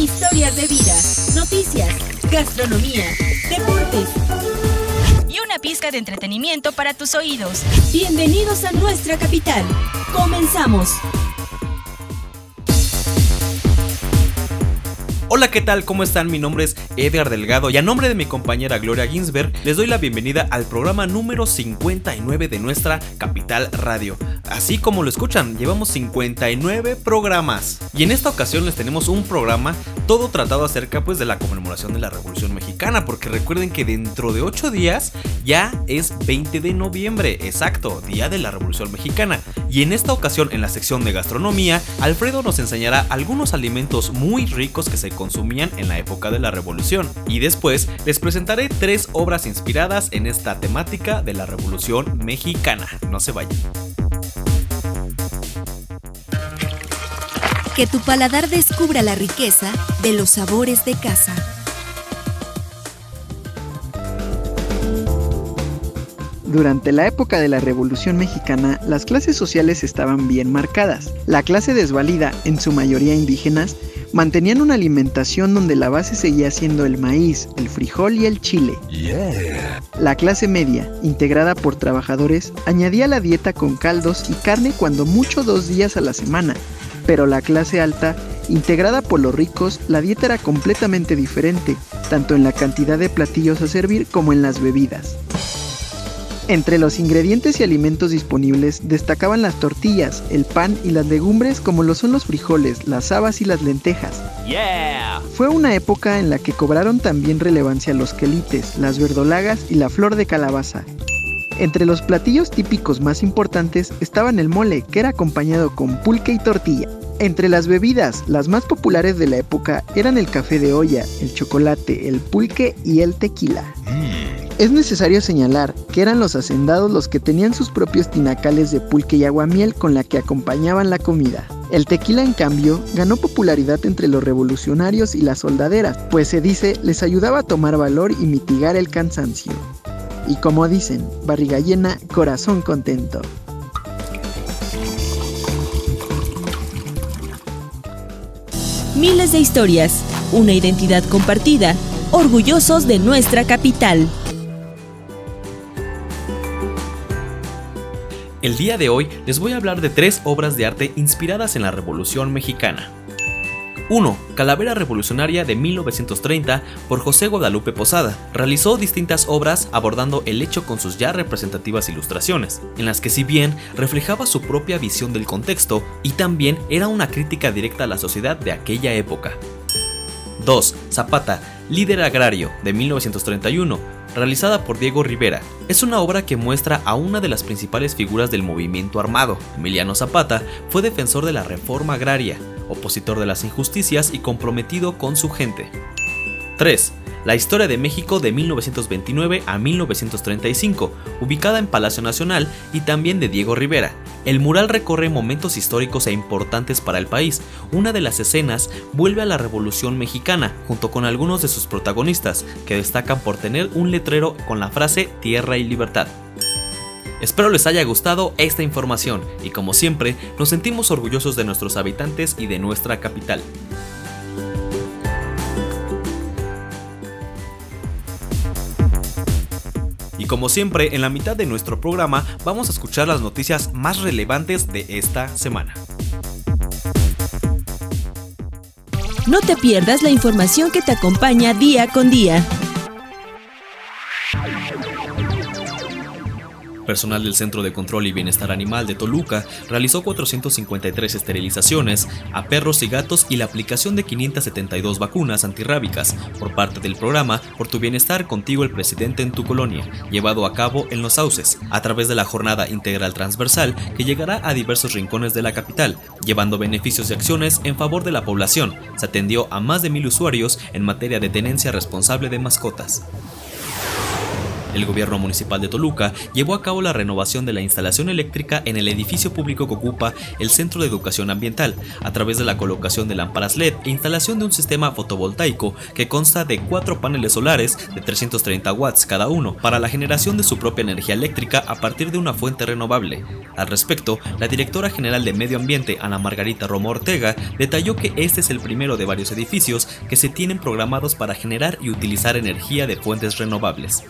historias de vida, noticias, gastronomía, deportes y una pizca de entretenimiento para tus oídos. Bienvenidos a nuestra capital. Comenzamos. Hola, ¿qué tal? ¿Cómo están? Mi nombre es Edgar Delgado y a nombre de mi compañera Gloria Ginsberg les doy la bienvenida al programa número 59 de nuestra Capital Radio. Así como lo escuchan, llevamos 59 programas. Y en esta ocasión les tenemos un programa todo tratado acerca pues de la conmemoración de la Revolución Mexicana, porque recuerden que dentro de 8 días ya es 20 de noviembre, exacto, día de la Revolución Mexicana. Y en esta ocasión en la sección de gastronomía, Alfredo nos enseñará algunos alimentos muy ricos que se consumían en la época de la revolución. Y después les presentaré tres obras inspiradas en esta temática de la revolución mexicana. No se vayan. Que tu paladar descubra la riqueza de los sabores de casa. Durante la época de la Revolución Mexicana, las clases sociales estaban bien marcadas. La clase desvalida, en su mayoría indígenas, mantenían una alimentación donde la base seguía siendo el maíz, el frijol y el chile. La clase media, integrada por trabajadores, añadía la dieta con caldos y carne cuando mucho dos días a la semana, pero la clase alta, integrada por los ricos, la dieta era completamente diferente, tanto en la cantidad de platillos a servir como en las bebidas. Entre los ingredientes y alimentos disponibles destacaban las tortillas, el pan y las legumbres como lo son los frijoles, las habas y las lentejas. Fue una época en la que cobraron también relevancia los quelites, las verdolagas y la flor de calabaza. Entre los platillos típicos más importantes estaban el mole, que era acompañado con pulque y tortilla. Entre las bebidas, las más populares de la época eran el café de olla, el chocolate, el pulque y el tequila. Es necesario señalar que eran los hacendados los que tenían sus propios tinacales de pulque y aguamiel con la que acompañaban la comida. El tequila, en cambio, ganó popularidad entre los revolucionarios y las soldaderas, pues se dice les ayudaba a tomar valor y mitigar el cansancio. Y como dicen, barriga llena, corazón contento. Miles de historias, una identidad compartida, orgullosos de nuestra capital. El día de hoy les voy a hablar de tres obras de arte inspiradas en la Revolución Mexicana. 1. Calavera Revolucionaria de 1930 por José Guadalupe Posada. Realizó distintas obras abordando el hecho con sus ya representativas ilustraciones, en las que si bien reflejaba su propia visión del contexto y también era una crítica directa a la sociedad de aquella época. 2. Zapata, líder agrario de 1931 realizada por Diego Rivera. Es una obra que muestra a una de las principales figuras del movimiento armado. Emiliano Zapata fue defensor de la reforma agraria, opositor de las injusticias y comprometido con su gente. 3. La historia de México de 1929 a 1935, ubicada en Palacio Nacional y también de Diego Rivera. El mural recorre momentos históricos e importantes para el país. Una de las escenas vuelve a la Revolución Mexicana, junto con algunos de sus protagonistas, que destacan por tener un letrero con la frase Tierra y Libertad. Espero les haya gustado esta información y como siempre nos sentimos orgullosos de nuestros habitantes y de nuestra capital. Como siempre, en la mitad de nuestro programa vamos a escuchar las noticias más relevantes de esta semana. No te pierdas la información que te acompaña día con día. Personal del Centro de Control y Bienestar Animal de Toluca realizó 453 esterilizaciones a perros y gatos y la aplicación de 572 vacunas antirrábicas por parte del programa Por tu Bienestar Contigo el Presidente en tu Colonia, llevado a cabo en Los Sauces, a través de la jornada integral transversal que llegará a diversos rincones de la capital, llevando beneficios y acciones en favor de la población. Se atendió a más de mil usuarios en materia de tenencia responsable de mascotas. El gobierno municipal de Toluca llevó a cabo la renovación de la instalación eléctrica en el edificio público que ocupa el Centro de Educación Ambiental, a través de la colocación de lámparas LED e instalación de un sistema fotovoltaico que consta de cuatro paneles solares de 330 watts cada uno para la generación de su propia energía eléctrica a partir de una fuente renovable. Al respecto, la directora general de Medio Ambiente, Ana Margarita Romo Ortega, detalló que este es el primero de varios edificios que se tienen programados para generar y utilizar energía de fuentes renovables.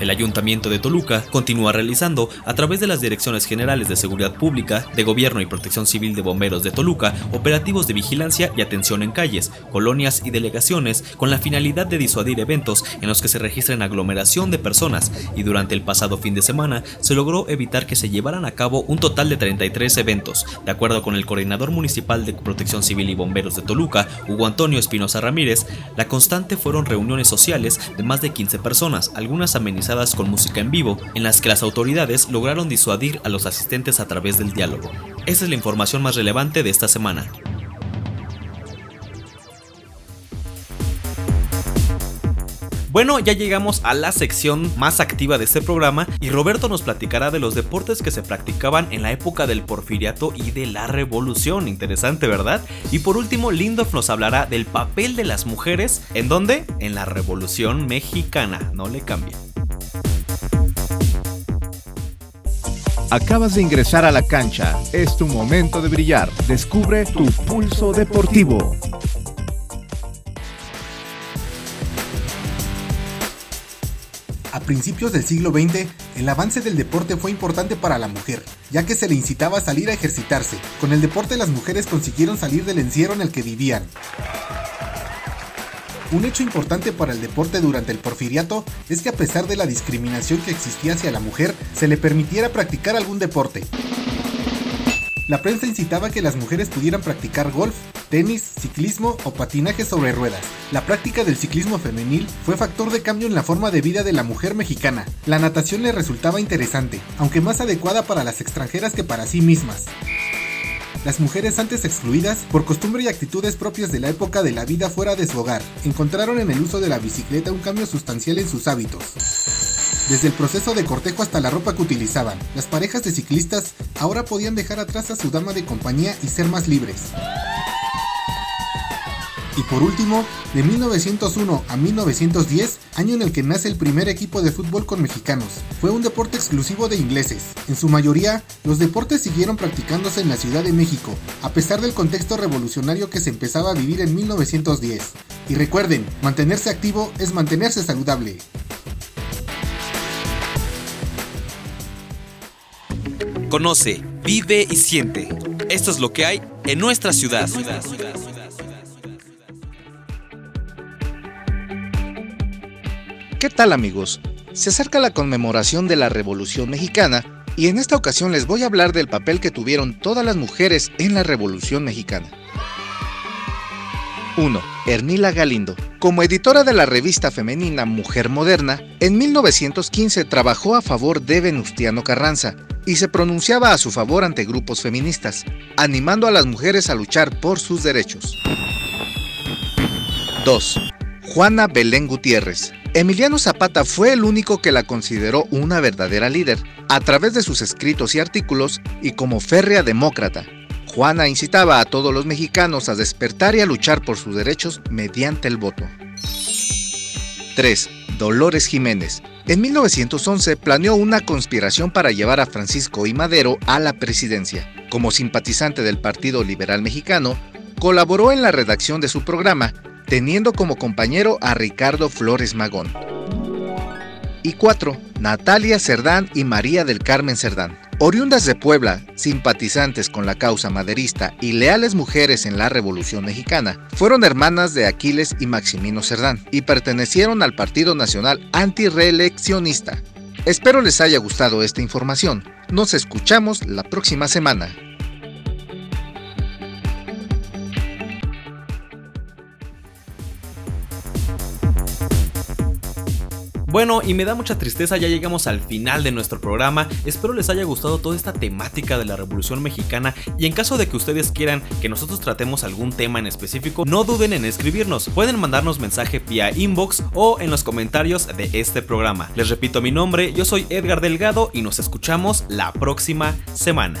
El Ayuntamiento de Toluca continúa realizando, a través de las Direcciones Generales de Seguridad Pública, de Gobierno y Protección Civil de Bomberos de Toluca, operativos de vigilancia y atención en calles, colonias y delegaciones, con la finalidad de disuadir eventos en los que se registren aglomeración de personas, y durante el pasado fin de semana se logró evitar que se llevaran a cabo un total de 33 eventos. De acuerdo con el coordinador municipal de Protección Civil y Bomberos de Toluca, Hugo Antonio Espinosa Ramírez, la constante fueron reuniones sociales de más de 15 personas, algunas amenizadas con música en vivo, en las que las autoridades lograron disuadir a los asistentes a través del diálogo. Esa es la información más relevante de esta semana. Bueno, ya llegamos a la sección más activa de este programa y Roberto nos platicará de los deportes que se practicaban en la época del porfiriato y de la revolución. Interesante, ¿verdad? Y por último, Lindorf nos hablará del papel de las mujeres. ¿En dónde? En la revolución mexicana. No le cambien. Acabas de ingresar a la cancha. Es tu momento de brillar. Descubre tu pulso deportivo. A principios del siglo XX, el avance del deporte fue importante para la mujer, ya que se le incitaba a salir a ejercitarse. Con el deporte las mujeres consiguieron salir del encierro en el que vivían. Un hecho importante para el deporte durante el porfiriato es que a pesar de la discriminación que existía hacia la mujer, se le permitiera practicar algún deporte. La prensa incitaba que las mujeres pudieran practicar golf, tenis, ciclismo o patinaje sobre ruedas. La práctica del ciclismo femenil fue factor de cambio en la forma de vida de la mujer mexicana. La natación le resultaba interesante, aunque más adecuada para las extranjeras que para sí mismas las mujeres antes excluidas, por costumbre y actitudes propias de la época de la vida fuera de su hogar, encontraron en el uso de la bicicleta un cambio sustancial en sus hábitos. Desde el proceso de cortejo hasta la ropa que utilizaban, las parejas de ciclistas ahora podían dejar atrás a su dama de compañía y ser más libres. Y por último, de 1901 a 1910, año en el que nace el primer equipo de fútbol con mexicanos. Fue un deporte exclusivo de ingleses. En su mayoría, los deportes siguieron practicándose en la Ciudad de México, a pesar del contexto revolucionario que se empezaba a vivir en 1910. Y recuerden, mantenerse activo es mantenerse saludable. Conoce, vive y siente. Esto es lo que hay en nuestra ciudad. ¿Qué tal amigos? Se acerca la conmemoración de la Revolución Mexicana y en esta ocasión les voy a hablar del papel que tuvieron todas las mujeres en la Revolución Mexicana. 1. Ernila Galindo. Como editora de la revista femenina Mujer Moderna, en 1915 trabajó a favor de Venustiano Carranza y se pronunciaba a su favor ante grupos feministas, animando a las mujeres a luchar por sus derechos. 2. Juana Belén Gutiérrez. Emiliano Zapata fue el único que la consideró una verdadera líder, a través de sus escritos y artículos y como férrea demócrata. Juana incitaba a todos los mexicanos a despertar y a luchar por sus derechos mediante el voto. 3. Dolores Jiménez. En 1911 planeó una conspiración para llevar a Francisco I. Madero a la presidencia. Como simpatizante del Partido Liberal Mexicano, colaboró en la redacción de su programa teniendo como compañero a Ricardo Flores Magón. Y 4. Natalia Cerdán y María del Carmen Cerdán. Oriundas de Puebla, simpatizantes con la causa maderista y leales mujeres en la Revolución Mexicana, fueron hermanas de Aquiles y Maximino Cerdán y pertenecieron al Partido Nacional Antireeleccionista. Espero les haya gustado esta información. Nos escuchamos la próxima semana. Bueno, y me da mucha tristeza, ya llegamos al final de nuestro programa. Espero les haya gustado toda esta temática de la Revolución Mexicana y en caso de que ustedes quieran que nosotros tratemos algún tema en específico, no duden en escribirnos. Pueden mandarnos mensaje vía inbox o en los comentarios de este programa. Les repito mi nombre, yo soy Edgar Delgado y nos escuchamos la próxima semana.